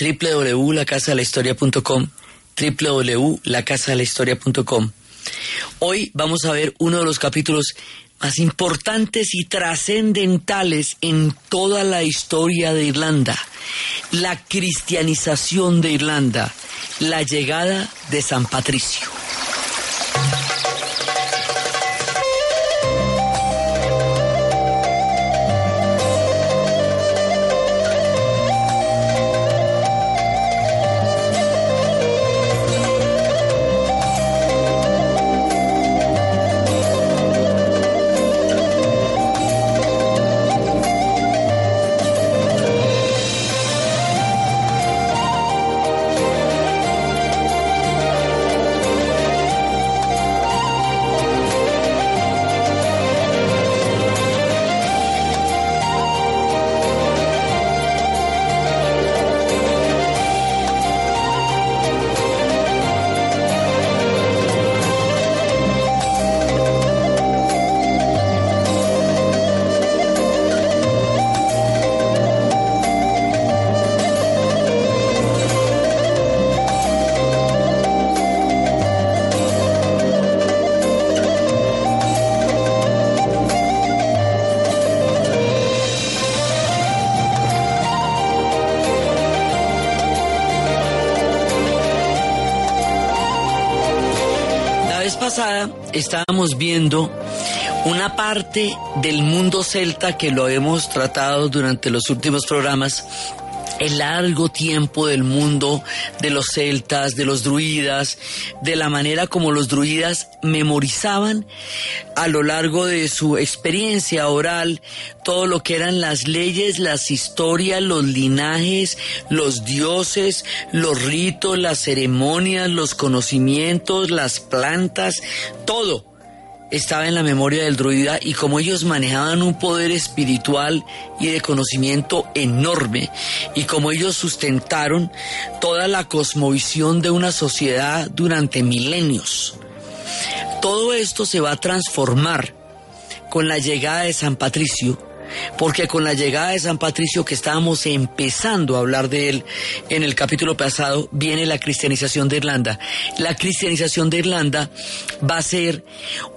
www.lacasadelahistoria.com www.lacasadelahistoria.com Hoy vamos a ver uno de los capítulos más importantes y trascendentales en toda la historia de Irlanda, la cristianización de Irlanda, la llegada de San Patricio. Estábamos viendo una parte del mundo celta que lo hemos tratado durante los últimos programas el largo tiempo del mundo de los celtas, de los druidas, de la manera como los druidas memorizaban a lo largo de su experiencia oral todo lo que eran las leyes, las historias, los linajes, los dioses, los ritos, las ceremonias, los conocimientos, las plantas, todo estaba en la memoria del druida y como ellos manejaban un poder espiritual y de conocimiento enorme y como ellos sustentaron toda la cosmovisión de una sociedad durante milenios. Todo esto se va a transformar con la llegada de San Patricio porque con la llegada de San Patricio, que estábamos empezando a hablar de él en el capítulo pasado, viene la cristianización de Irlanda. La cristianización de Irlanda va a ser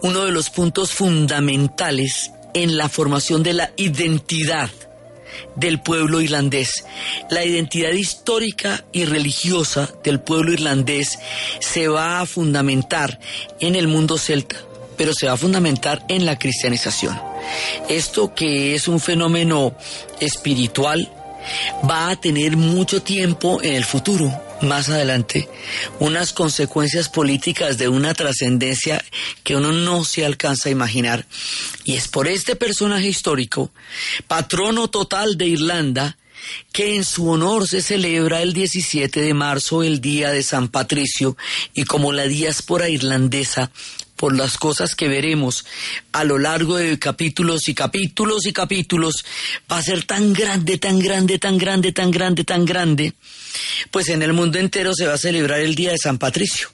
uno de los puntos fundamentales en la formación de la identidad del pueblo irlandés. La identidad histórica y religiosa del pueblo irlandés se va a fundamentar en el mundo celta, pero se va a fundamentar en la cristianización. Esto que es un fenómeno espiritual va a tener mucho tiempo en el futuro, más adelante, unas consecuencias políticas de una trascendencia que uno no se alcanza a imaginar. Y es por este personaje histórico, patrono total de Irlanda, que en su honor se celebra el 17 de marzo el Día de San Patricio y como la diáspora irlandesa por las cosas que veremos a lo largo de capítulos y capítulos y capítulos, va a ser tan grande, tan grande, tan grande, tan grande, tan grande, pues en el mundo entero se va a celebrar el Día de San Patricio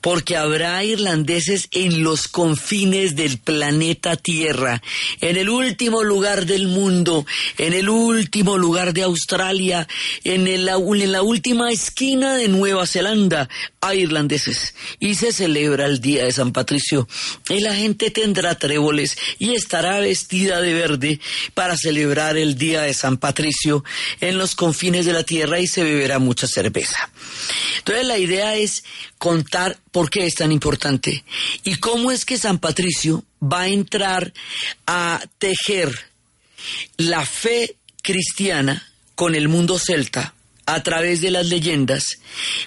porque habrá irlandeses en los confines del planeta Tierra, en el último lugar del mundo, en el último lugar de Australia, en, la última esquina de Nueva Zelanda, hay irlandeses. Y se celebra el Día de San Patricio. Y la gente tendrá tréboles y estará vestida de verde para celebrar el Día de San Patricio en los confines de la Tierra y se beberá mucha cerveza. Entonces la idea es contar por qué es tan importante y cómo es que San Patricio va a entrar a tejer la fe cristiana con el mundo celta a través de las leyendas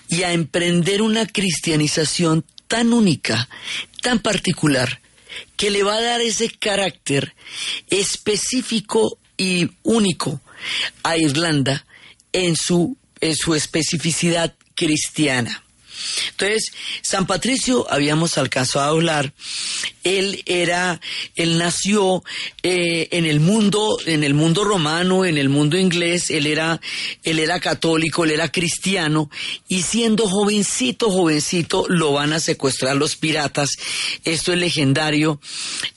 y a emprender una cristianización tan única, tan particular, que le va a dar ese carácter específico y único a Irlanda en su su especificidad cristiana. Entonces, San Patricio, habíamos alcanzado a hablar, él era, él nació eh, en el mundo, en el mundo romano, en el mundo inglés, él era, él era católico, él era cristiano, y siendo jovencito, jovencito, lo van a secuestrar los piratas. Esto es legendario.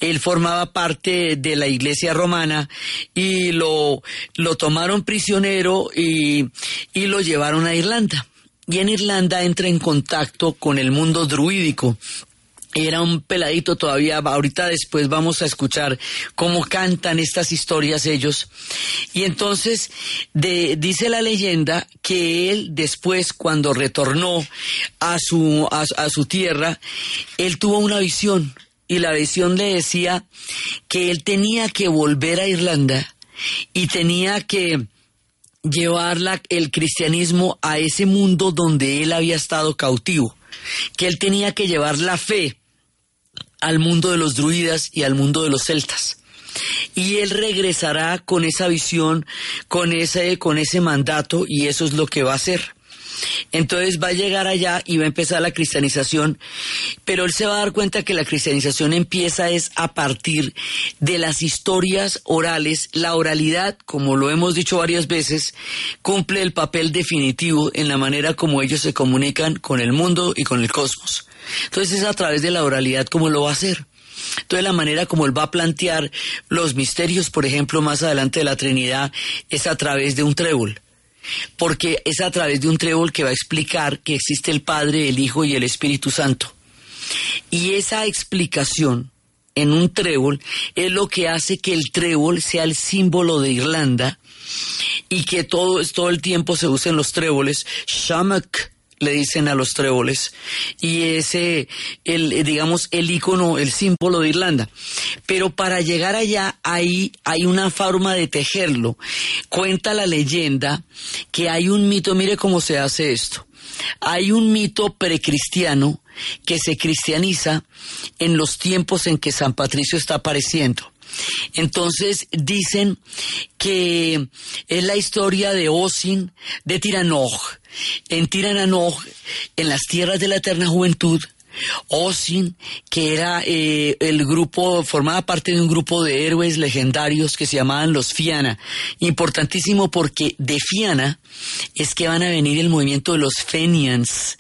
Él formaba parte de la iglesia romana y lo, lo tomaron prisionero y, y lo llevaron a Irlanda y en Irlanda entra en contacto con el mundo druídico. Era un peladito todavía, ahorita después vamos a escuchar cómo cantan estas historias ellos. Y entonces dice la leyenda que él después, cuando retornó a su, a su tierra, él tuvo una visión y la visión le decía que él tenía que volver a Irlanda y tenía que llevar el cristianismo a ese mundo donde él había estado cautivo, que él tenía que llevar la fe al mundo de los druidas y al mundo de los celtas. Y él regresará con esa visión, con ese, con ese mandato, y eso es lo que va a hacer. Entonces va a llegar allá y va a empezar la cristianización, pero él se va a dar cuenta que la cristianización empieza es a partir de las historias orales. La oralidad, como lo hemos dicho varias veces, cumple el papel definitivo en la manera como ellos se comunican con el mundo y con el cosmos. Entonces es a través de la oralidad como lo va a hacer. Entonces la manera como él va a plantear los misterios, por ejemplo, más adelante de la Trinidad, es a través de un trébol porque es a través de un trébol que va a explicar que existe el Padre, el Hijo y el Espíritu Santo. Y esa explicación en un trébol es lo que hace que el trébol sea el símbolo de Irlanda y que todo, todo el tiempo se usen los tréboles. Shamak le dicen a los tréboles, y ese, el, digamos, el icono, el símbolo de Irlanda. Pero para llegar allá, ahí hay una forma de tejerlo. Cuenta la leyenda que hay un mito, mire cómo se hace esto. Hay un mito precristiano que se cristianiza en los tiempos en que San Patricio está apareciendo. Entonces dicen que es la historia de Osin de Tiranoj. En Tiranoj, en las tierras de la eterna juventud, Osin, que era eh, el grupo, formaba parte de un grupo de héroes legendarios que se llamaban los Fiana. Importantísimo porque de Fiana es que van a venir el movimiento de los Fenians,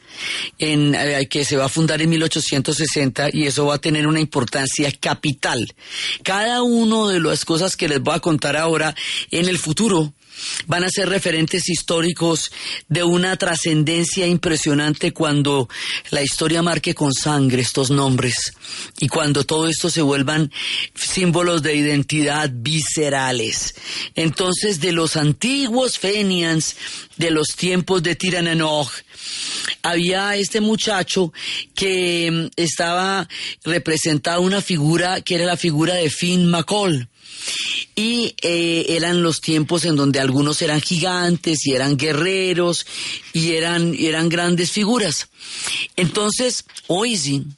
en, eh, que se va a fundar en 1860 y eso va a tener una importancia capital. Cada una de las cosas que les voy a contar ahora en el futuro van a ser referentes históricos de una trascendencia impresionante cuando la historia marque con sangre estos nombres y cuando todo esto se vuelvan símbolos de identidad viscerales. Entonces, de los antiguos Fenians, de los tiempos de Tirananoj, había este muchacho que mm, estaba representado una figura que era la figura de Finn McCall. Y eh, eran los tiempos en donde algunos eran gigantes y eran guerreros y eran, eran grandes figuras. Entonces, Oisin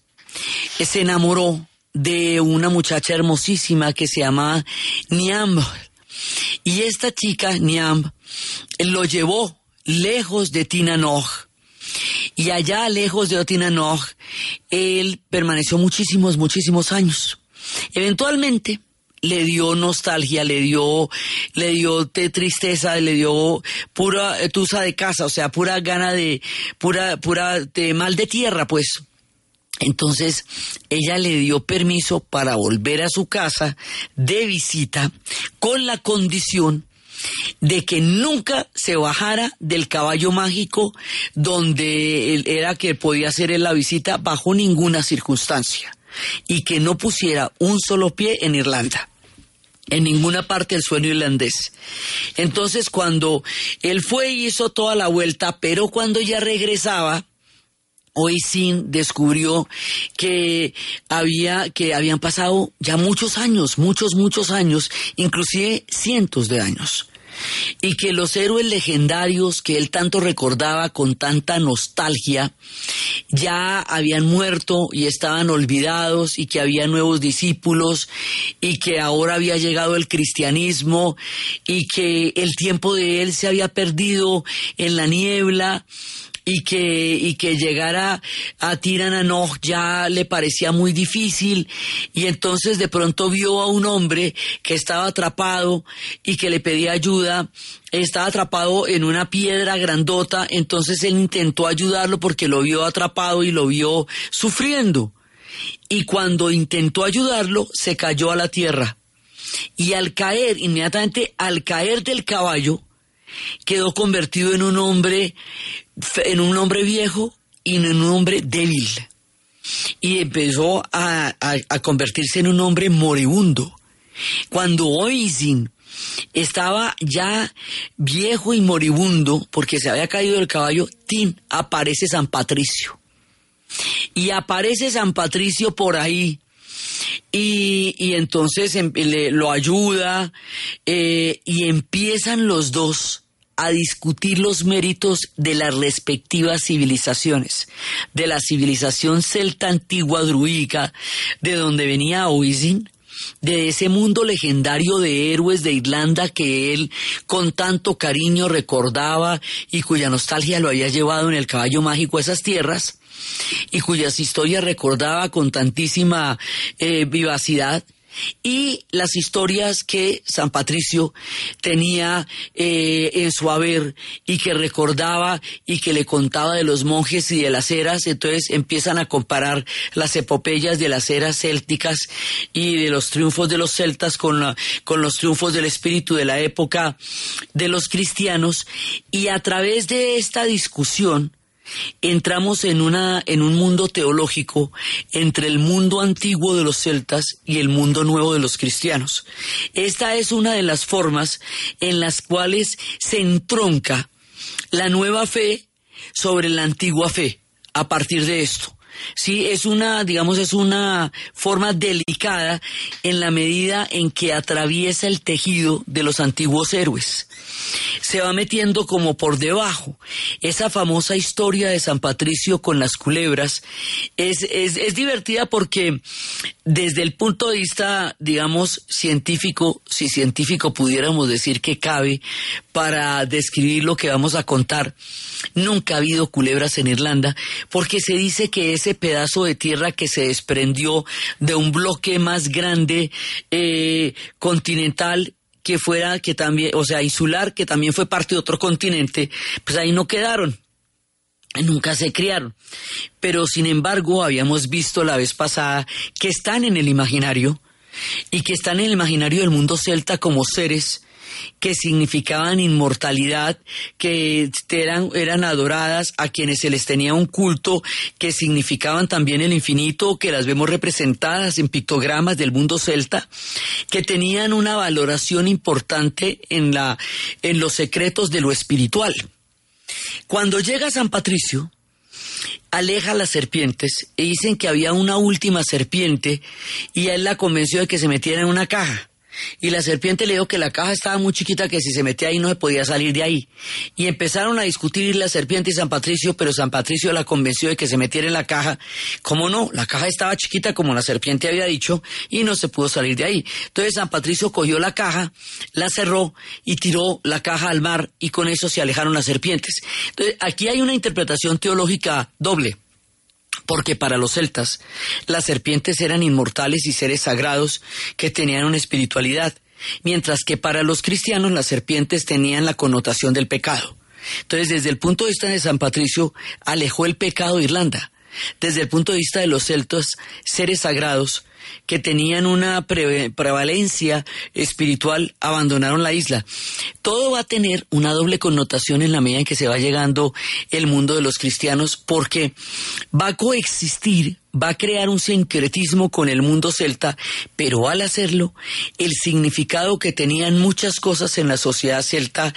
se enamoró de una muchacha hermosísima que se llama Niamb. Y esta chica, Niamb, lo llevó lejos de Tinanoj y allá, lejos de Otinanoj, él permaneció muchísimos, muchísimos años. Eventualmente le dio nostalgia, le dio, le dio tristeza, le dio pura tusa de casa, o sea, pura gana de, pura, pura de mal de tierra, pues. Entonces, ella le dio permiso para volver a su casa de visita con la condición de que nunca se bajara del caballo mágico donde él era que podía hacer la visita bajo ninguna circunstancia y que no pusiera un solo pie en Irlanda en ninguna parte del sueño irlandés. Entonces cuando él fue y hizo toda la vuelta, pero cuando ya regresaba, hoy sin descubrió que había que habían pasado ya muchos años, muchos muchos años, inclusive cientos de años. Y que los héroes legendarios que él tanto recordaba con tanta nostalgia ya habían muerto y estaban olvidados y que había nuevos discípulos y que ahora había llegado el cristianismo y que el tiempo de él se había perdido en la niebla y que, y que llegara a Tirananoch ya le parecía muy difícil y entonces de pronto vio a un hombre que estaba atrapado y que le pedía ayuda, estaba atrapado en una piedra grandota, entonces él intentó ayudarlo porque lo vio atrapado y lo vio sufriendo. Y cuando intentó ayudarlo, se cayó a la tierra. Y al caer, inmediatamente al caer del caballo, quedó convertido en un hombre, en un hombre viejo y en un hombre débil. Y empezó a, convertirse en un hombre moribundo. Cuando Oisin estaba ya viejo y moribundo porque se había caído del caballo, ¡tin! aparece San Patricio. Y aparece San Patricio por ahí. Y, entonces em, lo ayuda eh, y empiezan los dos a discutir los méritos de las respectivas civilizaciones, de la civilización celta antigua druídica, de donde venía Oisin, de ese mundo legendario de héroes de Irlanda que él con tanto cariño recordaba y cuya nostalgia lo había llevado en el caballo mágico a esas tierras y cuyas historias recordaba con tantísima eh, vivacidad. Y las historias que San Patricio tenía eh, en su haber y que recordaba y que le contaba de los monjes y de las eras, entonces empiezan a comparar las epopeyas de las eras célticas y de los triunfos de los celtas con, con los triunfos del espíritu de la época de los cristianos. Y a través de esta discusión entramos en, una, en un mundo teológico entre el mundo antiguo de los celtas y el mundo nuevo de los cristianos. Esta es una de las formas en las cuales se entronca la nueva fe sobre la antigua fe a partir de esto. Sí, es una, digamos, es una forma delicada en la medida en que atraviesa el tejido de los antiguos héroes se va metiendo como por debajo. Esa famosa historia de San Patricio con las culebras es, es, divertida porque desde el punto de vista, digamos, científico, si científico pudiéramos decir que cabe para describir lo que vamos a contar, nunca ha habido culebras en Irlanda porque se dice que ese pedazo de tierra que se desprendió de un bloque más grande eh, continental que fuera, que también, o sea, insular, que también fue parte de otro continente, pues ahí no quedaron. Nunca se criaron. Pero sin embargo, habíamos visto la vez pasada que están en el imaginario y que están en el imaginario del mundo celta como seres que significaban inmortalidad, que eran, eran adoradas, a quienes se les tenía un culto, que significaban también el infinito, que las vemos representadas en pictogramas del mundo celta, que tenían una valoración importante en, la, en los secretos de lo espiritual. Cuando llega San Patricio, aleja las serpientes y dicen que había una última serpiente y él la convenció de que se metiera en una caja. Y la serpiente le dijo que la caja estaba muy chiquita, que si se metía ahí no se podía salir de ahí. Y empezaron a discutir la serpiente y San Patricio, pero San Patricio la convenció de que se metiera en la caja. ¿Cómo no? La caja estaba chiquita como la serpiente había dicho y no se pudo salir de ahí. Entonces San Patricio cogió la caja, la cerró y tiró la caja al mar y con eso se alejaron las serpientes. Entonces aquí hay una interpretación teológica doble porque para los celtas las serpientes eran inmortales y seres sagrados que tenían una espiritualidad, mientras que para los cristianos las serpientes tenían la connotación del pecado. Entonces, desde el punto de vista de San Patricio, alejó el pecado de Irlanda. Desde el punto de vista de los celtas, seres sagrados que tenían una prevalencia espiritual abandonaron la isla. Todo va a tener una doble connotación en la medida en que se va llegando el mundo de los cristianos porque va a coexistir va a crear un sincretismo con el mundo celta, pero al hacerlo, el significado que tenían muchas cosas en la sociedad celta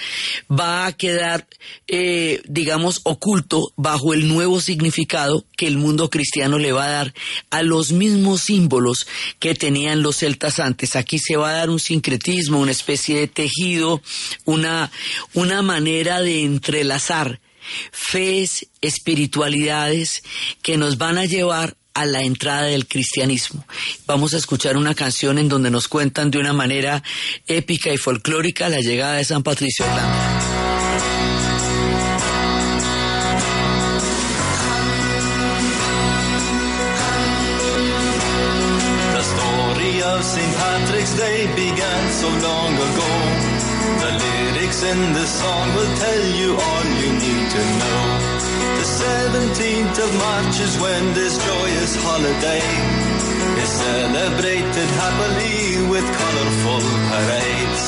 va a quedar, eh, digamos, oculto bajo el nuevo significado que el mundo cristiano le va a dar a los mismos símbolos que tenían los celtas antes. Aquí se va a dar un sincretismo, una especie de tejido, una, una manera de entrelazar fes, espiritualidades que nos van a llevar a la entrada del cristianismo. Vamos a escuchar una canción en donde nos cuentan de una manera épica y folclórica la llegada de San Patricio Irlanda. The lyrics in song will tell you all you need to know. The 17th of March is when this joyous holiday is celebrated happily with colorful parades.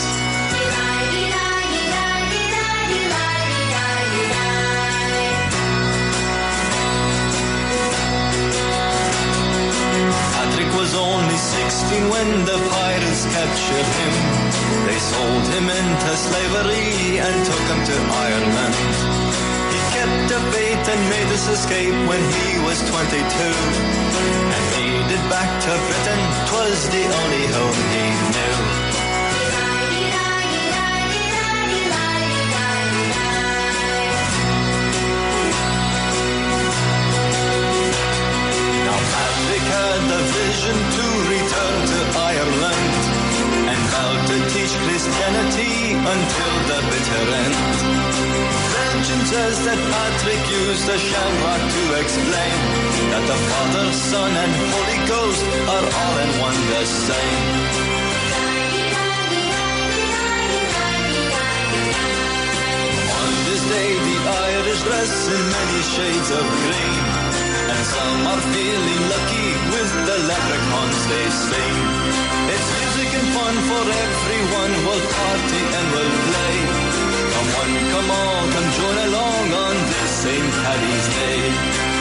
Patrick was only 16 when the pirates captured him. They sold him into slavery and took him to Ireland kept the faith and made his escape when he was 22. And made it back to Britain, twas the only home he knew. Now Patrick had the vision to return to Ireland and vowed to teach Christianity until the bitter end legend that Patrick used a shamrock to explain that the Father, Son, and Holy Ghost are all in one the same. On this day, the Irish dress in many shades of green, and some are feeling lucky with the leprechauns they sing. It's music and fun for everyone. We'll party and we'll play. Come on, come on, come join along on this St. Paddy's Day.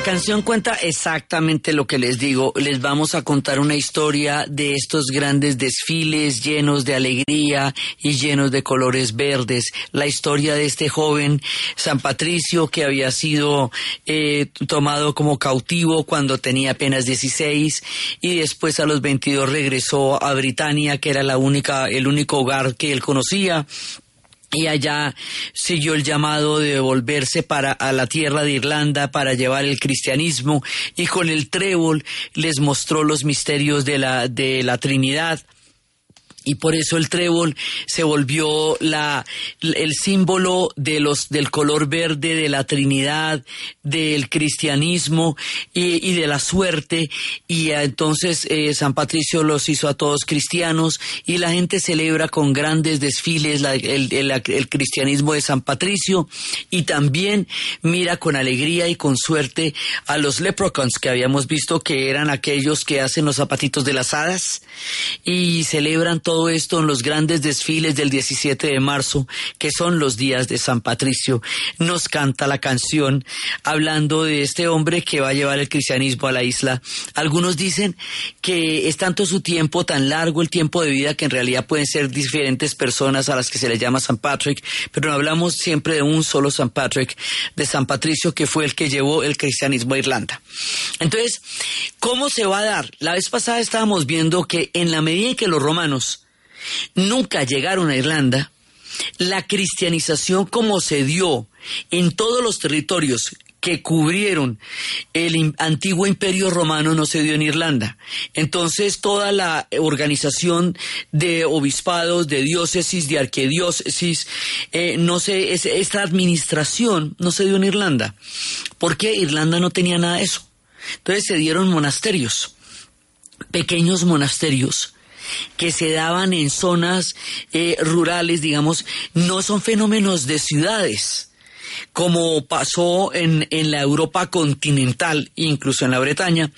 La canción cuenta exactamente lo que les digo. Les vamos a contar una historia de estos grandes desfiles llenos de alegría y llenos de colores verdes. La historia de este joven San Patricio que había sido eh, tomado como cautivo cuando tenía apenas 16 y después a los 22 regresó a Britania, que era la única, el único hogar que él conocía y allá siguió el llamado de volverse para a la tierra de Irlanda para llevar el cristianismo y con el trébol les mostró los misterios de la de la Trinidad y por eso el trébol se volvió la, el símbolo de los, del color verde de la Trinidad, del cristianismo y, de la suerte. Y entonces eh, San Patricio los hizo a todos cristianos y la gente celebra con grandes desfiles el, el cristianismo de San Patricio y también mira con alegría y con suerte a los leprechauns que habíamos visto que eran aquellos que hacen los zapatitos de las hadas y celebran esto en los grandes desfiles del 17 de marzo, que son los días de San Patricio. Nos canta la canción hablando de este hombre que va a llevar el cristianismo a la isla. Algunos dicen que es tanto su tiempo, tan largo el tiempo de vida, que en realidad pueden ser diferentes personas a las que se les llama San Patrick, pero no hablamos siempre de un solo San Patrick, de San Patricio, que fue el que llevó el cristianismo a Irlanda. Entonces, ¿cómo se va a dar? La vez pasada estábamos viendo que en la medida en que los romanos nunca llegaron a Irlanda, la cristianización como se dio en todos los territorios que cubrieron el antiguo imperio romano no se dio en Irlanda. Entonces toda la organización de obispados, de diócesis, de arquidiócesis, eh, no sé, esta administración no se dio en Irlanda, porque Irlanda no tenía nada de eso. Entonces se dieron monasterios, pequeños monasterios, que se daban en zonas eh, rurales, digamos, no son fenómenos de ciudades, como pasó en, en la Europa continental, incluso en la Bretaña,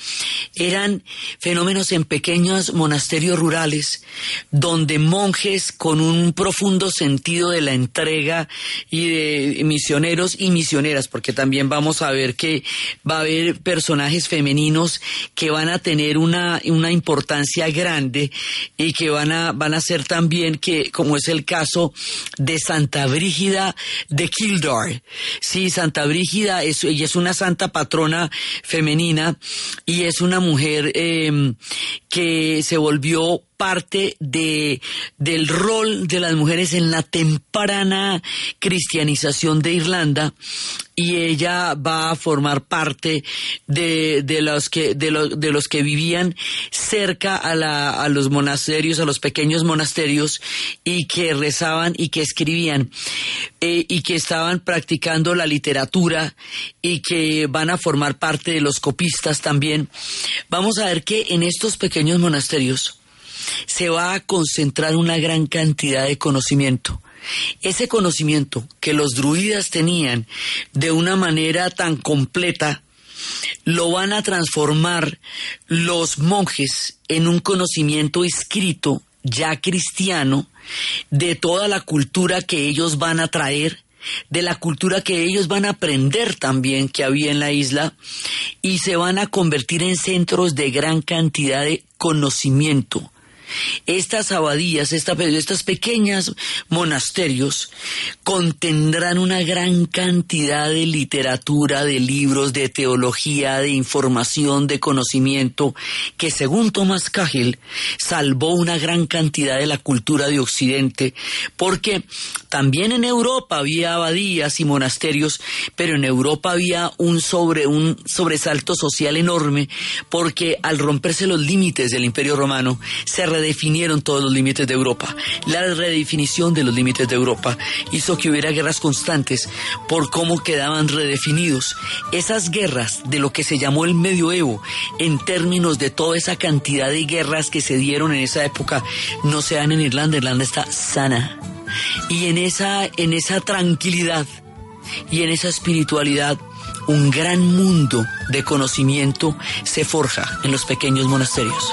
eran fenómenos en pequeños monasterios rurales, donde monjes con un profundo sentido de la entrega y de misioneros y misioneras, porque también vamos a ver que va a haber personajes femeninos que van a tener una, una importancia grande y que van a, van a ser también que, como es el caso de Santa Brígida de Kildare. Sí, Santa Brígida es, ella es una santa patrona femenina y es una mujer eh, que se volvió parte de, del rol de las mujeres en la temprana cristianización de Irlanda y ella va a formar parte de, de los que de, de los que vivían cerca a, la, a los monasterios a los pequeños monasterios y que rezaban y que escribían eh, y que estaban practicando la literatura y que van a formar parte de los copistas también. Vamos a ver que en estos pequeños monasterios se va a concentrar una gran cantidad de conocimiento. Ese conocimiento que los druidas tenían de una manera tan completa, lo van a transformar los monjes en un conocimiento escrito ya cristiano de toda la cultura que ellos van a traer, de la cultura que ellos van a aprender también que había en la isla y se van a convertir en centros de gran cantidad de conocimiento estas abadías, esta, estas pequeñas monasterios contendrán una gran cantidad de literatura, de libros, de teología, de información, de conocimiento, que según Thomas Cahill salvó una gran cantidad de la cultura de Occidente, porque también en Europa había abadías y monasterios, pero en Europa había un sobre un sobresalto social enorme, porque al romperse los límites del Imperio Romano se redefinieron todos los límites de Europa. La redefinición de los límites de Europa hizo que hubiera guerras constantes por cómo quedaban redefinidos. Esas guerras de lo que se llamó el medioevo, en términos de toda esa cantidad de guerras que se dieron en esa época, no se dan en Irlanda. Irlanda está sana. Y en esa, en esa tranquilidad y en esa espiritualidad, un gran mundo de conocimiento se forja en los pequeños monasterios.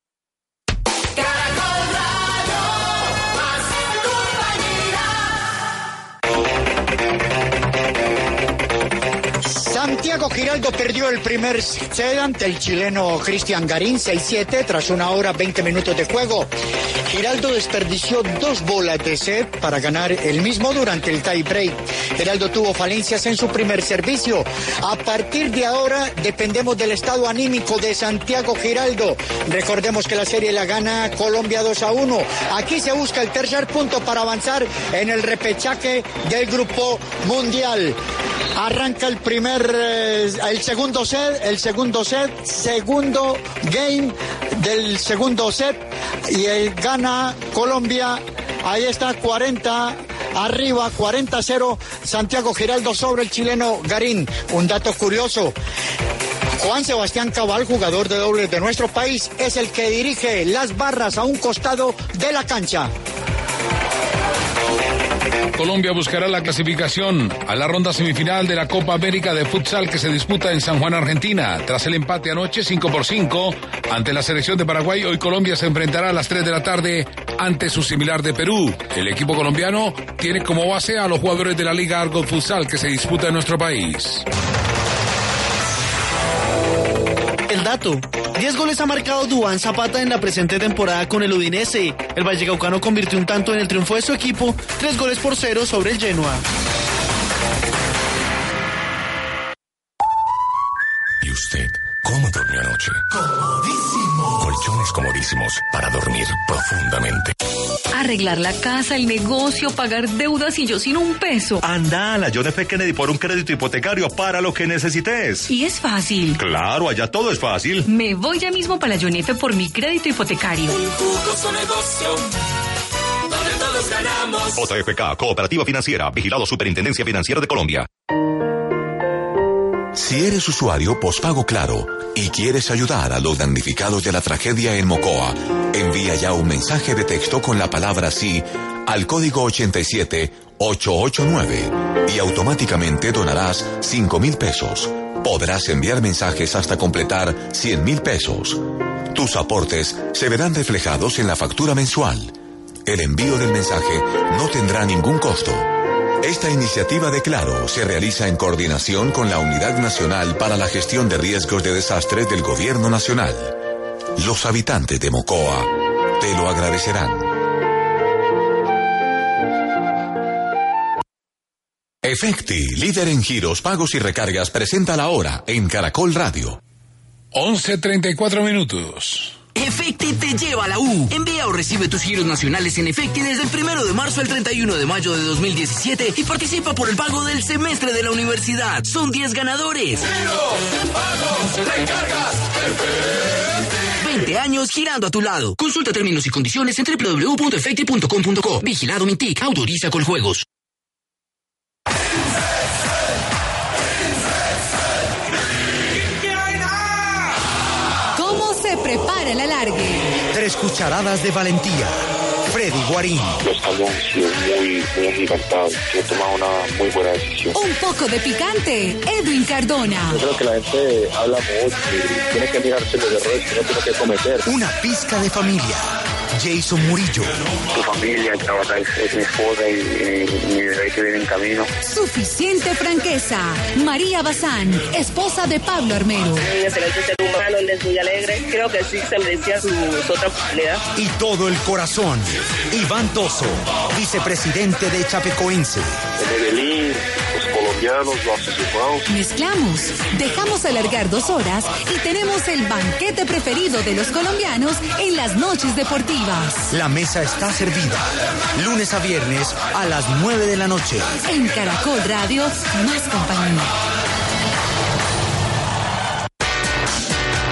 Santiago Giraldo perdió el primer set ante el chileno Cristian Garín 6-7 tras una hora 20 minutos de juego. Giraldo desperdició dos bolas de set para ganar el mismo durante el tie break. Giraldo tuvo falencias en su primer servicio. A partir de ahora dependemos del estado anímico de Santiago Giraldo. Recordemos que la serie la gana Colombia 2 a 1. Aquí se busca el tercer punto para avanzar en el repechaje del grupo mundial. Arranca el primer, el segundo set, el segundo set, segundo game del segundo set y el gana Colombia. Ahí está 40 arriba, 40-0 Santiago Giraldo sobre el chileno Garín. Un dato curioso. Juan Sebastián Cabal, jugador de dobles de nuestro país, es el que dirige las barras a un costado de la cancha. Colombia buscará la clasificación a la ronda semifinal de la Copa América de Futsal que se disputa en San Juan, Argentina. Tras el empate anoche 5 por 5 ante la selección de Paraguay, hoy Colombia se enfrentará a las 3 de la tarde ante su similar de Perú. El equipo colombiano tiene como base a los jugadores de la Liga Argo Futsal que se disputa en nuestro país. El dato. 10 goles ha marcado Duván Zapata en la presente temporada con el Udinese. El Vallecaucano convirtió un tanto en el triunfo de su equipo, 3 goles por 0 sobre el Genoa. ¿Y usted cómo durmió anoche? Comodísimo. Colchones comodísimos para dormir profundamente. Arreglar la casa, el negocio, pagar deudas y yo sin un peso. Anda a la John F. Kennedy por un crédito hipotecario para lo que necesites. Y es fácil. Claro, allá todo es fácil. Me voy ya mismo para la John F. por mi crédito hipotecario. Un jugoso negocio donde todos ganamos. JFK, Cooperativa Financiera, Vigilado Superintendencia Financiera de Colombia. Si eres usuario postpago claro y quieres ayudar a los damnificados de la tragedia en Mocoa, envía ya un mensaje de texto con la palabra sí al código 87889 y automáticamente donarás 5 mil pesos. Podrás enviar mensajes hasta completar 100 mil pesos. Tus aportes se verán reflejados en la factura mensual. El envío del mensaje no tendrá ningún costo. Esta iniciativa de Claro se realiza en coordinación con la Unidad Nacional para la Gestión de Riesgos de Desastres del Gobierno Nacional. Los habitantes de Mocoa te lo agradecerán. Efecti, líder en giros, pagos y recargas, presenta la hora en Caracol Radio. 11.34 minutos. Efecti te lleva a la U. Envía o recibe tus giros nacionales en Efecti desde el primero de marzo al 31 de mayo de 2017 y participa por el pago del semestre de la universidad. Son 10 ganadores. Giros, pagos, recargas, 20 años girando a tu lado. Consulta términos y condiciones en www.efecti.com.co. Vigilado Mintic. Autoriza con juegos. Cucharadas de valentía. Freddy Guarín. Los cambios han sido muy, muy agigantados. He tomado una muy buena decisión. Un poco de picante. Edwin Cardona. Yo creo que la gente habla mucho y tiene que mirarse los errores que no tiene que cometer. Una pizca de familia. Jason Murillo. Tu familia, el trabajo es, es mi esposa y, y mi bebé que viene en camino. Suficiente franqueza. María Bazán, esposa de Pablo Armero. Muy excelente ser humano, él es muy alegre. Creo que sí se merecía su, su otra oportunidad. Y todo el corazón. Iván Toso, vicepresidente de Chapecoense. En Medellín, los colombianos, los hermanos. Mezclamos, dejamos alargar dos horas y tenemos el banquete preferido de los colombianos en las noches deportivas. La mesa está servida. Lunes a viernes a las 9 de la noche. En Caracol Radio, más compañía.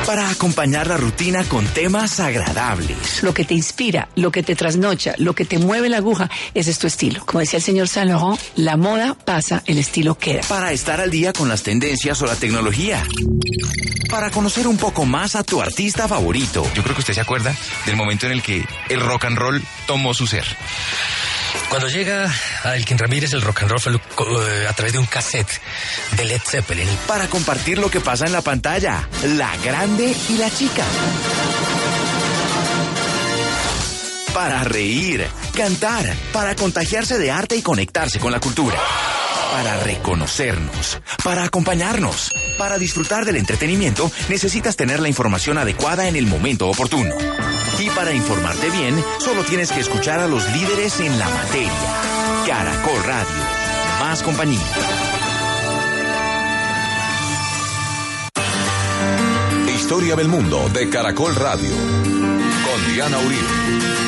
Para acompañar la rutina con temas agradables. Lo que te inspira, lo que te trasnocha, lo que te mueve la aguja, ese es tu estilo. Como decía el señor Saint Laurent, la moda pasa, el estilo queda. Para estar al día con las tendencias o la tecnología. Para conocer un poco más a tu artista favorito. Yo creo que usted se acuerda del momento en el que el rock and roll tomó su ser. Cuando llega a Elkin Ramírez, el rock and roll eh, a través de un cassette de Led Zeppelin. Para compartir lo que pasa en la pantalla, la grande y la chica. Para reír, cantar, para contagiarse de arte y conectarse con la cultura. Para reconocernos, para acompañarnos, para disfrutar del entretenimiento, necesitas tener la información adecuada en el momento oportuno. Y para informarte bien, solo tienes que escuchar a los líderes en la materia. Caracol Radio. Más compañía. Historia del mundo de Caracol Radio. Con Diana Uribe.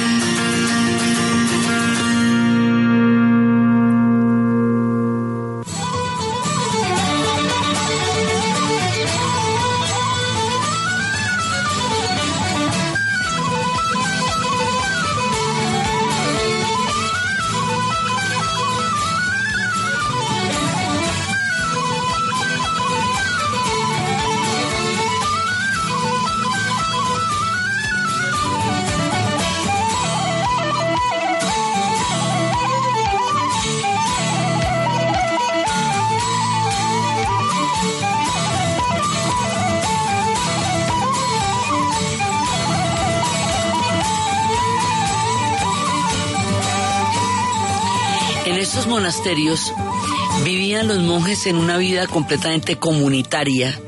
Vivían los monjes en una vida completamente comunitaria.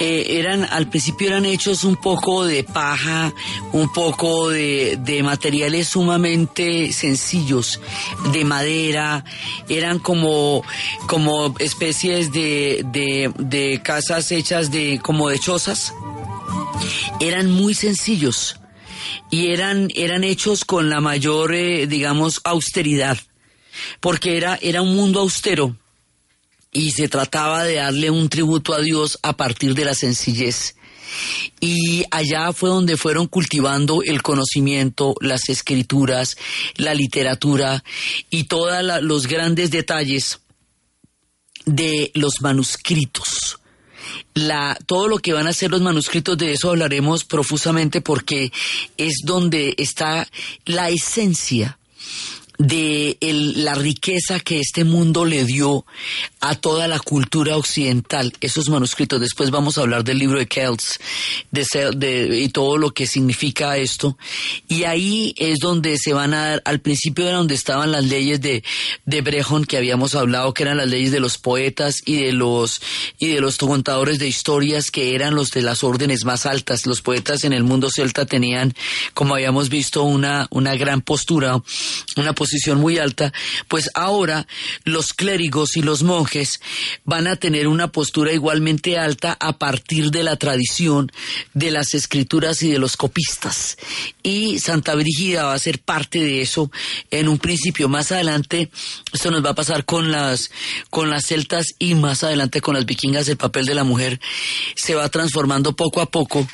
Eh, eran, al principio eran hechos un poco de paja, un poco de, de materiales sumamente sencillos, de madera, eran como, como especies de, de, de casas hechas de, como de chozas. Eran muy sencillos y eran, eran hechos con la mayor, eh, digamos, austeridad, porque era, era un mundo austero y se trataba de darle un tributo a Dios a partir de la sencillez. Y allá fue donde fueron cultivando el conocimiento, las escrituras, la literatura y todos los grandes detalles de los manuscritos. Todo lo que van a ser los manuscritos, de eso hablaremos profusamente porque es donde está la esencia de la riqueza que este mundo le dio a toda la cultura occidental, esos manuscritos. Después vamos a hablar del libro de Kells y todo lo que significa esto. Y ahí es donde se van a dar, al principio era donde estaban las leyes de, de Brehon que habíamos hablado, que eran las leyes de los poetas y de los, y de los contadores de historias que eran los de las órdenes más altas. Los poetas en el mundo celta tenían, como habíamos visto, una, una gran postura, una posición muy alta, pues ahora los clérigos y los monjes van a tener una postura igualmente alta a partir de la tradición de las escrituras y de los copistas. Y Santa Brígida va a ser parte de eso en un principio. Más adelante, esto nos va a pasar con las, con las celtas y más adelante con las vikingas, el papel de la mujer se va transformando poco a poco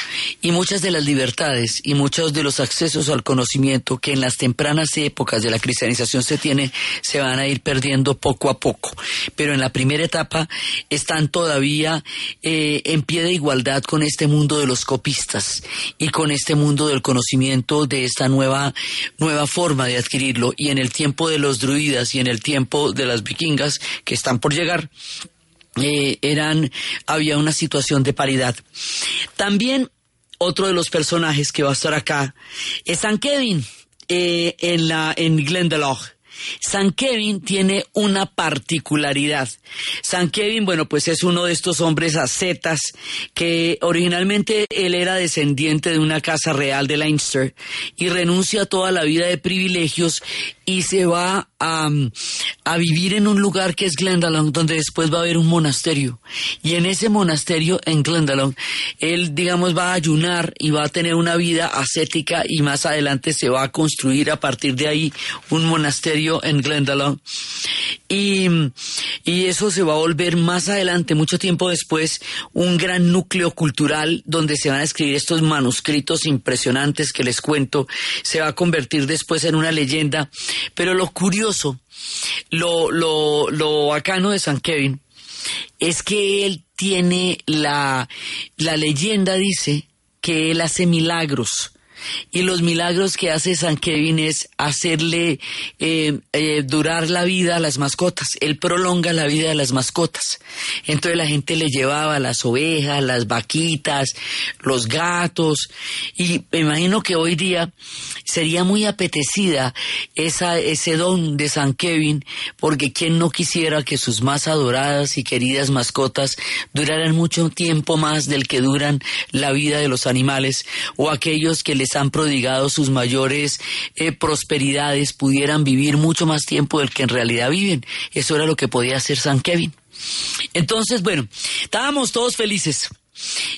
y muchas de las libertades y muchos de los accesos al conocimiento que en las tempranas épocas de la cristianización se tiene, se van a ir perdiendo poco a poco. Pero en la primera etapa están todavía eh, en pie de igualdad con este mundo de los copistas y con este mundo del conocimiento de esta nueva, nueva forma de adquirirlo. Y en el tiempo de los druidas y en el tiempo de las vikingas que están por llegar, eh, eran, había una situación de paridad. También otro de los personajes que va a estar acá es San Kevin eh, en la en Glendalough. San Kevin tiene una particularidad. San Kevin, bueno, pues es uno de estos hombres ascetas que originalmente él era descendiente de una casa real de Leinster y renuncia a toda la vida de privilegios y se va a, a vivir en un lugar que es Glendalough, donde después va a haber un monasterio. Y en ese monasterio, en Glendalough, él, digamos, va a ayunar y va a tener una vida ascética y más adelante se va a construir a partir de ahí un monasterio en Glendalough. Y, y eso se va a volver más adelante, mucho tiempo después, un gran núcleo cultural donde se van a escribir estos manuscritos impresionantes que les cuento. Se va a convertir después en una leyenda. Pero lo curioso, lo, lo, lo bacano de San Kevin es que él tiene la, la leyenda dice que él hace milagros. Y los milagros que hace San Kevin es hacerle eh, eh, durar la vida a las mascotas. Él prolonga la vida de las mascotas. Entonces la gente le llevaba las ovejas, las vaquitas, los gatos. Y me imagino que hoy día sería muy apetecida esa, ese don de San Kevin, porque quien no quisiera que sus más adoradas y queridas mascotas duraran mucho tiempo más del que duran la vida de los animales, o aquellos que les han prodigado sus mayores eh, prosperidades pudieran vivir mucho más tiempo del que en realidad viven. Eso era lo que podía hacer San Kevin. Entonces, bueno, estábamos todos felices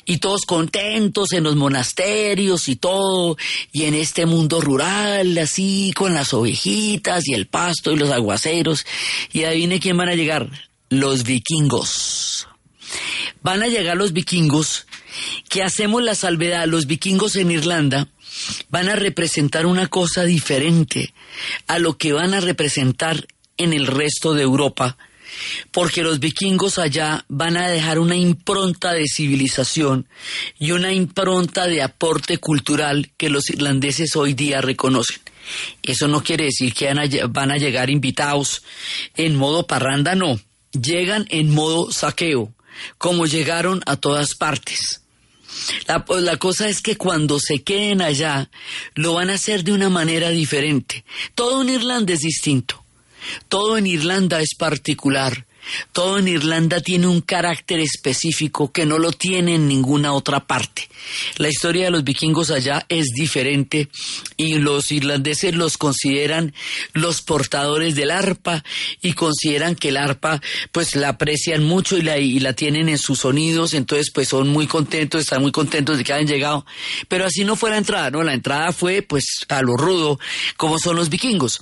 y todos contentos en los monasterios y todo, y en este mundo rural, así con las ovejitas y el pasto y los aguaceros. Y adivine quién van a llegar, los vikingos. Van a llegar los vikingos, que hacemos la salvedad, los vikingos en Irlanda van a representar una cosa diferente a lo que van a representar en el resto de Europa porque los vikingos allá van a dejar una impronta de civilización y una impronta de aporte cultural que los irlandeses hoy día reconocen. Eso no quiere decir que van a, llegar invitados en modo parranda, no. Llegan en modo saqueo, como llegaron a todas partes. La, cosa es que cuando se queden allá, lo van a hacer de una manera diferente. Todo en Irlanda es distinto. Todo en Irlanda es particular. Todo en Irlanda tiene un carácter específico que no lo tiene en ninguna otra parte. La historia de los vikingos allá es diferente y los irlandeses los consideran los portadores del arpa y consideran que el arpa pues la aprecian mucho y la, y la tienen en sus sonidos, entonces pues son muy contentos, están muy contentos de que hayan llegado. Pero así no fue la entrada, ¿no? La entrada fue pues a lo rudo, como son los vikingos.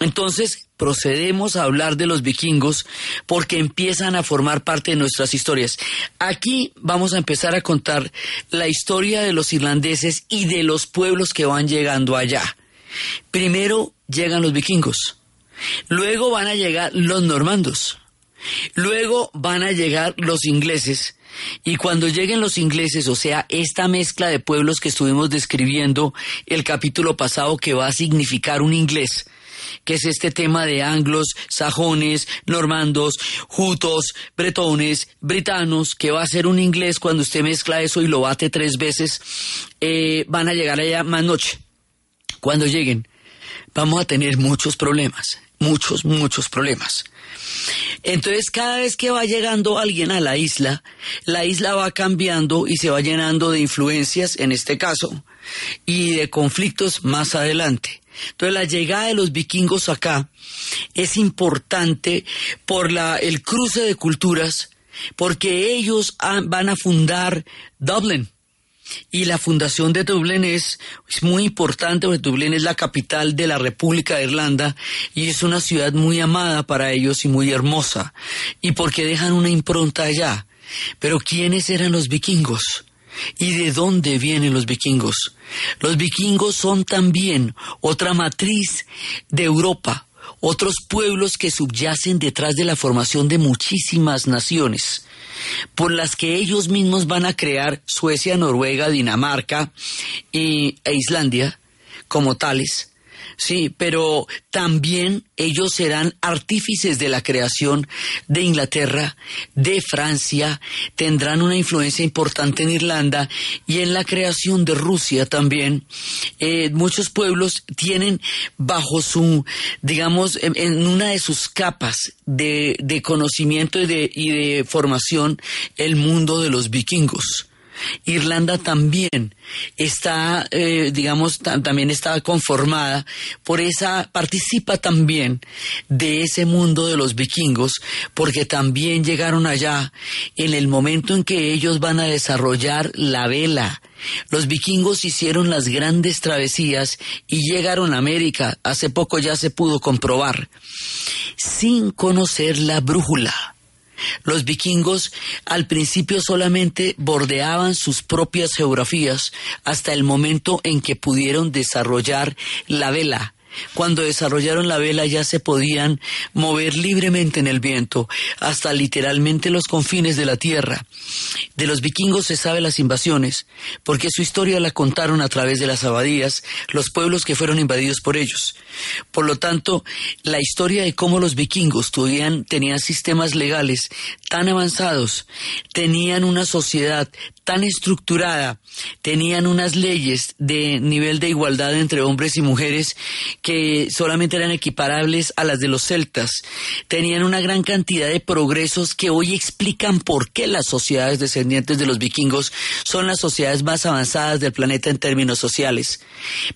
Entonces, procedemos a hablar de los vikingos porque empiezan a formar parte de nuestras historias. Aquí vamos a empezar a contar la historia de los irlandeses y de los pueblos que van llegando allá. Primero llegan los vikingos, luego van a llegar los normandos, luego van a llegar los ingleses y cuando lleguen los ingleses, o sea, esta mezcla de pueblos que estuvimos describiendo el capítulo pasado que va a significar un inglés, que es este tema de anglos, sajones, normandos, jutos, bretones, britanos, que va a ser un inglés cuando usted mezcla eso y lo bate tres veces, eh, van a llegar allá más noche. Cuando lleguen, vamos a tener muchos problemas, muchos, muchos problemas. Entonces, cada vez que va llegando alguien a la isla, la isla va cambiando y se va llenando de influencias, en este caso, y de conflictos más adelante. Entonces la llegada de los vikingos acá es importante por la, el cruce de culturas, porque ellos van a fundar Dublin. Y la fundación de Dublín es, es, muy importante porque Dublín es la capital de la República de Irlanda y es una ciudad muy amada para ellos y muy hermosa. Y porque dejan una impronta allá. Pero ¿quiénes eran los vikingos? ¿Y de dónde vienen los vikingos? Los vikingos son también otra matriz de Europa, otros pueblos que subyacen detrás de la formación de muchísimas naciones, por las que ellos mismos van a crear Suecia, Noruega, Dinamarca e Islandia como tales, Sí, pero también ellos serán artífices de la creación de Inglaterra, de Francia, tendrán una influencia importante en Irlanda y en la creación de Rusia también. Eh, muchos pueblos tienen bajo su, digamos, en, una de sus capas de, de conocimiento y de, y de formación el mundo de los vikingos. Irlanda también está, eh, digamos, también está conformada por esa, participa también de ese mundo de los vikingos, porque también llegaron allá en el momento en que ellos van a desarrollar la vela. Los vikingos hicieron las grandes travesías y llegaron a América, hace poco ya se pudo comprobar, sin conocer la brújula los vikingos al principio solamente bordeaban sus propias geografías hasta el momento en que pudieron desarrollar la vela, cuando desarrollaron la vela ya se podían mover libremente en el viento hasta literalmente los confines de la tierra. De los vikingos se sabe las invasiones, porque su historia la contaron a través de las abadías, los pueblos que fueron invadidos por ellos. Por lo tanto, la historia de cómo los vikingos tenían, sistemas legales tan avanzados, tenían una sociedad tan estructurada, tenían unas leyes de nivel de igualdad entre hombres y mujeres que solamente eran equiparables a las de los celtas. Tenían una gran cantidad de progresos que hoy explican por qué las sociedades descendientes de los vikingos son las sociedades más avanzadas del planeta en términos sociales.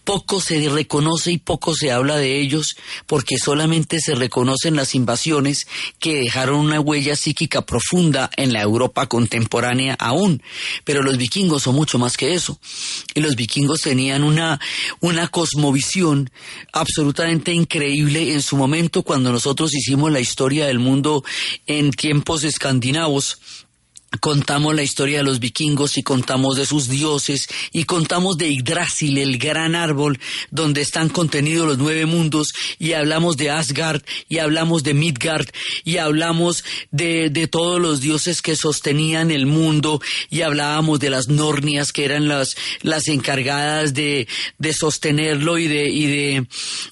Poco se reconoce y poco se habla de ellos porque solamente se reconocen las invasiones que dejaron una huella psíquica profunda en la Europa contemporánea aún pero los vikingos son mucho más que eso. Y los vikingos tenían una, una cosmovisión absolutamente increíble en su momento cuando nosotros hicimos la historia del mundo en tiempos escandinavos contamos la historia de los vikingos y contamos de sus dioses y contamos de Yggdrasil, el gran árbol donde están contenidos los nueve mundos y hablamos de Asgard y hablamos de Midgard y hablamos de, de todos los dioses que sostenían el mundo y hablábamos de las Nornias que eran las, las encargadas de, de sostenerlo y de, y de,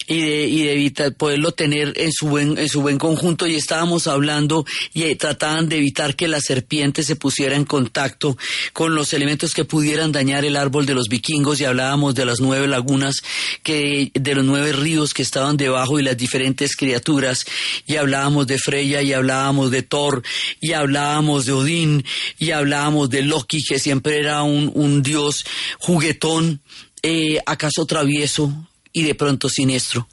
y de, y de evitar, poderlo tener en su buen, en su buen conjunto y estábamos hablando y trataban de evitar que las serpientes se pusiera en contacto con los elementos que pudieran dañar el árbol de los vikingos y hablábamos de las nueve lagunas, que, de los nueve ríos que estaban debajo y las diferentes criaturas y hablábamos de Freya y hablábamos de Thor y hablábamos de Odín y hablábamos de Loki que siempre era un, un dios juguetón, eh, acaso travieso y de pronto siniestro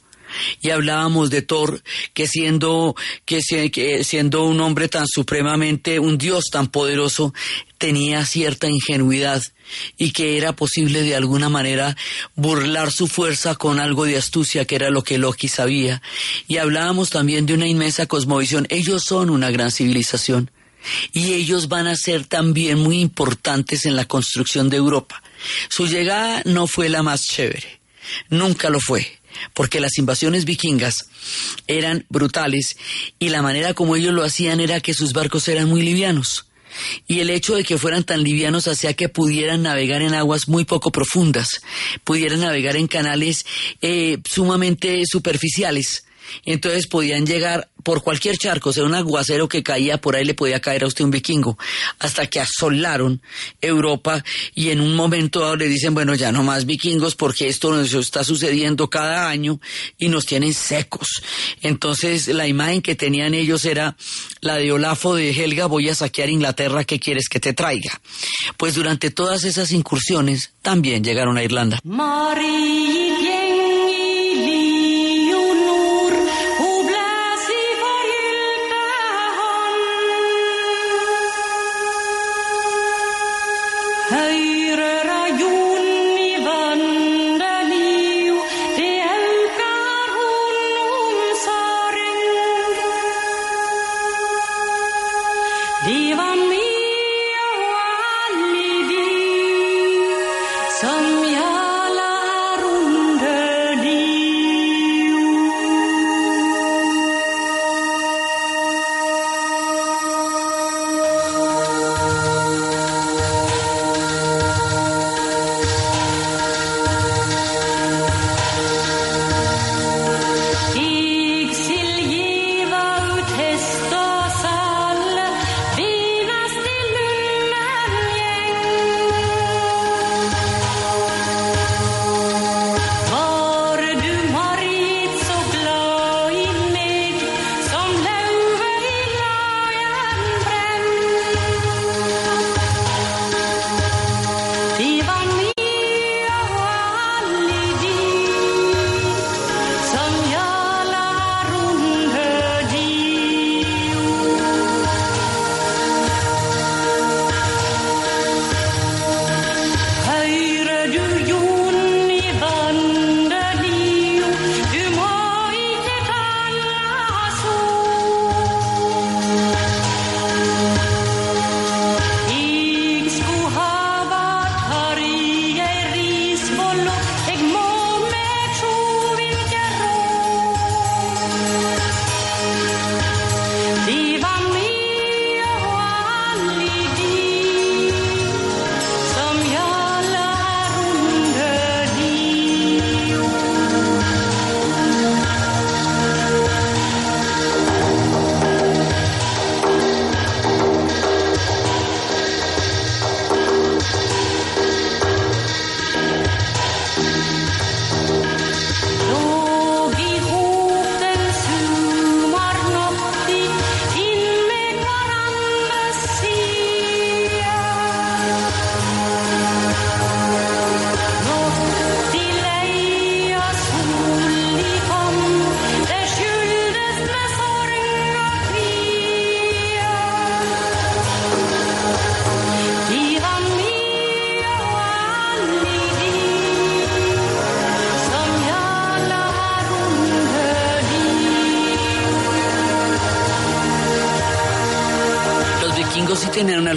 y hablábamos de Thor que siendo que, si- que siendo un hombre tan supremamente un dios tan poderoso tenía cierta ingenuidad y que era posible de alguna manera burlar su fuerza con algo de astucia que era lo que Loki sabía. Y hablábamos también de una inmensa cosmovisión. Ellos son una gran civilización y ellos van a ser también muy importantes en la construcción de Europa. Su llegada no fue la más chévere, nunca lo fue, porque las invasiones vikingas eran brutales y la manera como ellos lo hacían era que sus barcos eran muy livianos. Y el hecho de que fueran tan livianos hacía que pudieran navegar en aguas muy poco profundas, pudieran navegar en canales eh, sumamente superficiales. Entonces podían llegar por cualquier charco, o sea, un aguacero que caía por ahí le podía caer a usted un vikingo, hasta que asolaron Europa y en un momento dado le dicen, bueno, ya no más vikingos porque esto nos está sucediendo cada año y nos tienen secos. Entonces la imagen que tenían ellos era la de Olafo de Helga, voy a saquear Inglaterra, ¿qué quieres que te traiga? Pues durante todas esas incursiones también llegaron a Irlanda.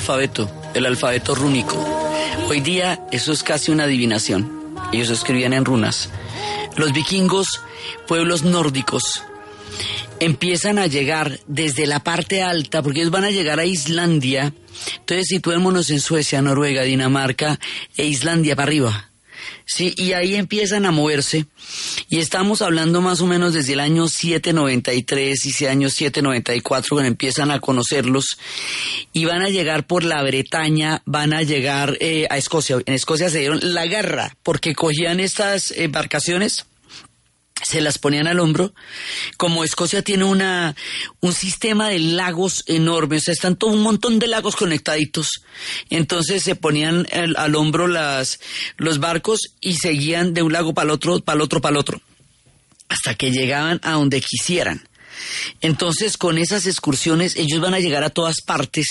Alfabeto, el alfabeto rúnico. Hoy día eso es casi una adivinación. Ellos escribían en runas. Los vikingos, pueblos nórdicos, empiezan a llegar desde la parte alta, porque ellos van a llegar a Islandia. Entonces situémonos en Suecia, Noruega, Dinamarca e Islandia para arriba. Sí, y ahí empiezan a moverse. Y estamos hablando más o menos desde el año 793 y ese año 794 cuando empiezan a conocerlos. Y van a llegar por la Bretaña, van a llegar eh, a Escocia. En Escocia se dieron la guerra porque cogían estas embarcaciones se las ponían al hombro. Como Escocia tiene una, un sistema de lagos enormes, o sea, están todo un montón de lagos conectaditos. Entonces se ponían al hombro las, los barcos y seguían de un lago para el otro, para el otro, para el otro, hasta que llegaban a donde quisieran. Entonces, con esas excursiones, ellos van a llegar a todas partes,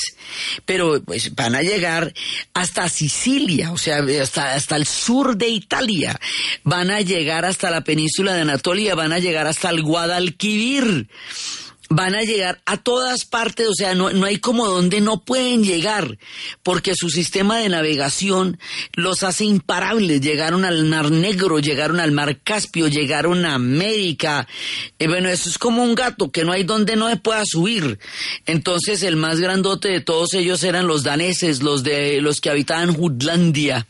pero pues van a llegar hasta Sicilia, o sea, hasta, hasta el sur de Italia, van a llegar hasta la península de Anatolia, van a llegar hasta el Guadalquivir van a llegar a todas partes, o sea, no, hay como donde no pueden llegar, porque su sistema de navegación los hace imparables. Llegaron al Mar Negro, llegaron al Mar Caspio, llegaron a América. Eh, bueno, eso es como un gato, que no hay donde no se pueda subir. Entonces, el más grandote de todos ellos eran los daneses, los de los que habitaban Jutlandia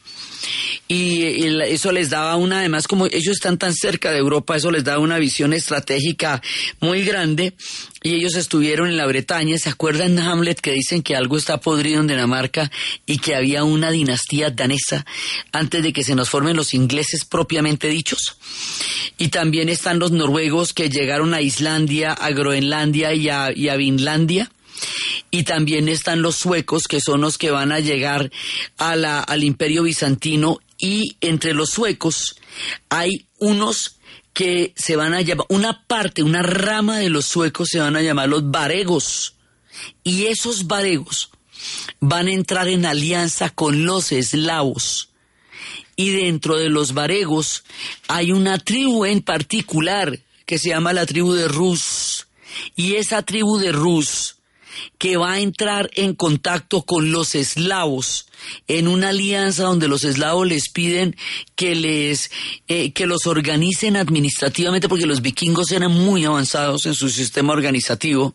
y, eso les daba una, además como ellos están tan cerca de Europa, eso les daba una visión estratégica muy grande y ellos estuvieron en la Bretaña, ¿se acuerdan Hamlet que dicen que algo está podrido en Dinamarca y que había una dinastía danesa antes de que se nos formen los ingleses propiamente dichos? Y también están los noruegos que llegaron a Islandia, a Groenlandia y a, y a Vinlandia. Y también están los suecos, que son los que van a llegar a la- al imperio bizantino. Y entre los suecos hay unos que se van a llamar, una parte, una rama de los suecos se van a llamar los varegos. Y esos varegos van a entrar en alianza con los eslavos. Y dentro de los varegos hay una tribu en particular que se llama la tribu de Rus. Y esa tribu de Rus que va a entrar en contacto con los eslavos en una alianza donde los eslavos les piden que les eh, que los organicen administrativamente porque los vikingos eran muy avanzados en su sistema organizativo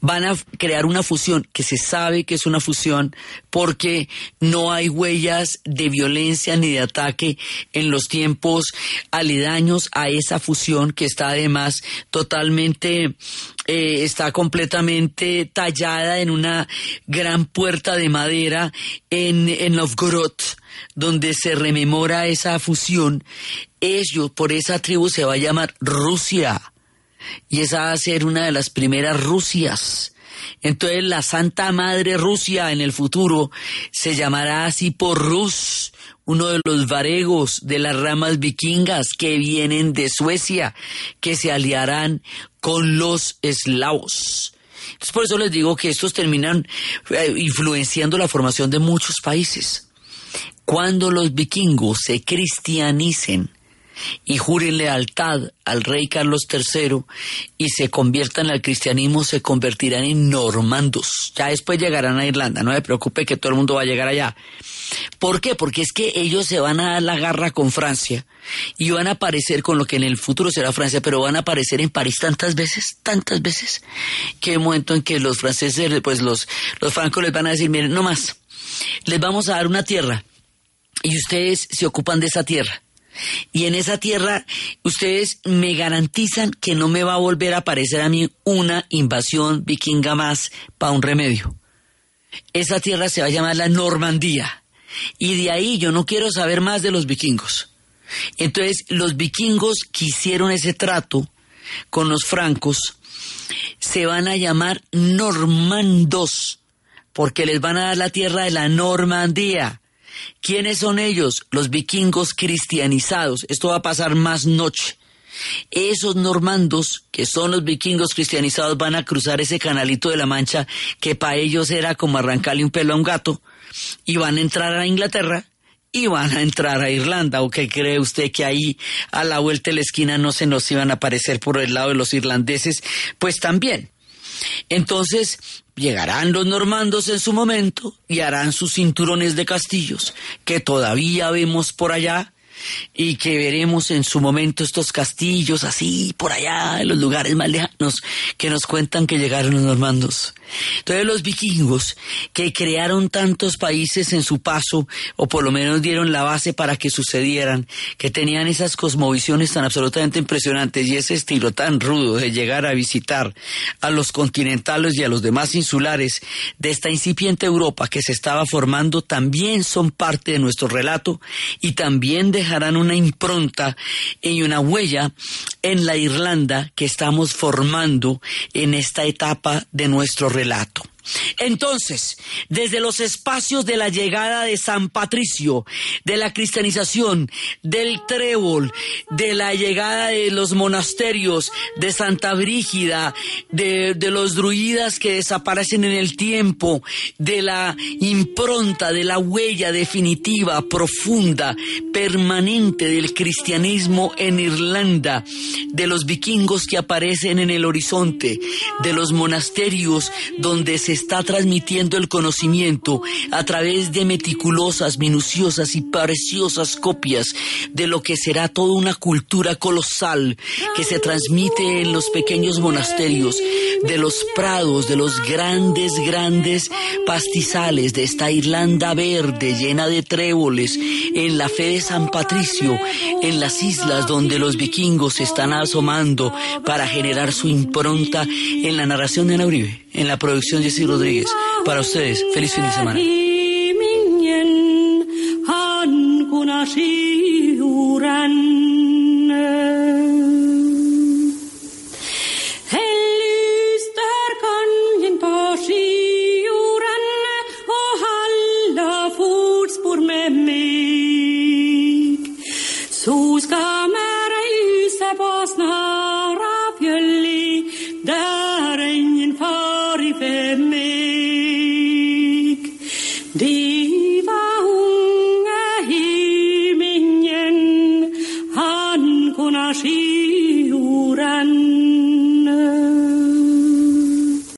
van a crear una fusión que se sabe que es una fusión porque no hay huellas de violencia ni de ataque en los tiempos aledaños a esa fusión que está además totalmente eh, está completamente tallada en una gran puerta de madera en, en Novgorod donde se rememora esa fusión ellos por esa tribu se va a llamar Rusia y esa va a ser una de las primeras Rusias. Entonces la Santa Madre Rusia en el futuro se llamará así por Rus, uno de los varegos de las ramas vikingas que vienen de Suecia, que se aliarán con los eslavos. Entonces por eso les digo que estos terminan eh, influenciando la formación de muchos países. Cuando los vikingos se cristianicen, y juren lealtad al rey Carlos III y se conviertan al cristianismo, se convertirán en normandos. Ya después llegarán a Irlanda, no me preocupe que todo el mundo va a llegar allá. ¿Por qué? Porque es que ellos se van a dar la garra con Francia y van a aparecer con lo que en el futuro será Francia, pero van a aparecer en París tantas veces, tantas veces, que hay un momento en que los franceses, pues los, los francos les van a decir, miren, no más, les vamos a dar una tierra y ustedes se ocupan de esa tierra. Y en esa tierra ustedes me garantizan que no me va a volver a aparecer a mí una invasión vikinga más para un remedio. Esa tierra se va a llamar la Normandía. Y de ahí yo no quiero saber más de los vikingos. Entonces los vikingos que hicieron ese trato con los francos se van a llamar normandos porque les van a dar la tierra de la Normandía. ¿Quiénes son ellos? Los vikingos cristianizados. Esto va a pasar más noche. Esos normandos, que son los vikingos cristianizados, van a cruzar ese canalito de la Mancha, que para ellos era como arrancarle un pelo a un gato, y van a entrar a Inglaterra y van a entrar a Irlanda. ¿O qué cree usted que ahí a la vuelta de la esquina no se nos iban a aparecer por el lado de los irlandeses? Pues también. Entonces llegarán los normandos en su momento y harán sus cinturones de castillos que todavía vemos por allá, y que veremos en su momento estos castillos así por allá en los lugares más lejanos que nos cuentan que llegaron los normandos. Entonces los vikingos que crearon tantos países en su paso o por lo menos dieron la base para que sucedieran, que tenían esas cosmovisiones tan absolutamente impresionantes y ese estilo tan rudo de llegar a visitar a los continentales y a los demás insulares de esta incipiente Europa que se estaba formando también son parte de nuestro relato y también dejarán una impronta y una huella en la Irlanda que estamos formando en esta etapa de nuestro relato. Entonces, desde los espacios de la llegada de San Patricio, de la cristianización, del trébol, de la llegada de los monasterios, de Santa Brígida, de, los druidas que desaparecen en el tiempo, de la impronta, de la huella definitiva, profunda, permanente del cristianismo en Irlanda, de los vikingos que aparecen en el horizonte, de los monasterios donde se está transmitiendo el conocimiento a través de meticulosas, minuciosas y preciosas copias de lo que será toda una cultura colosal que se transmite en los pequeños monasterios, de los prados, de los grandes, grandes pastizales de esta Irlanda verde llena de tréboles, en la fe de San Patricio, en las islas donde los vikingos se están asomando para generar su impronta en la narración de Ana Uribe, en la producción de Jessy Rodríguez. Para ustedes, feliz fin de semana.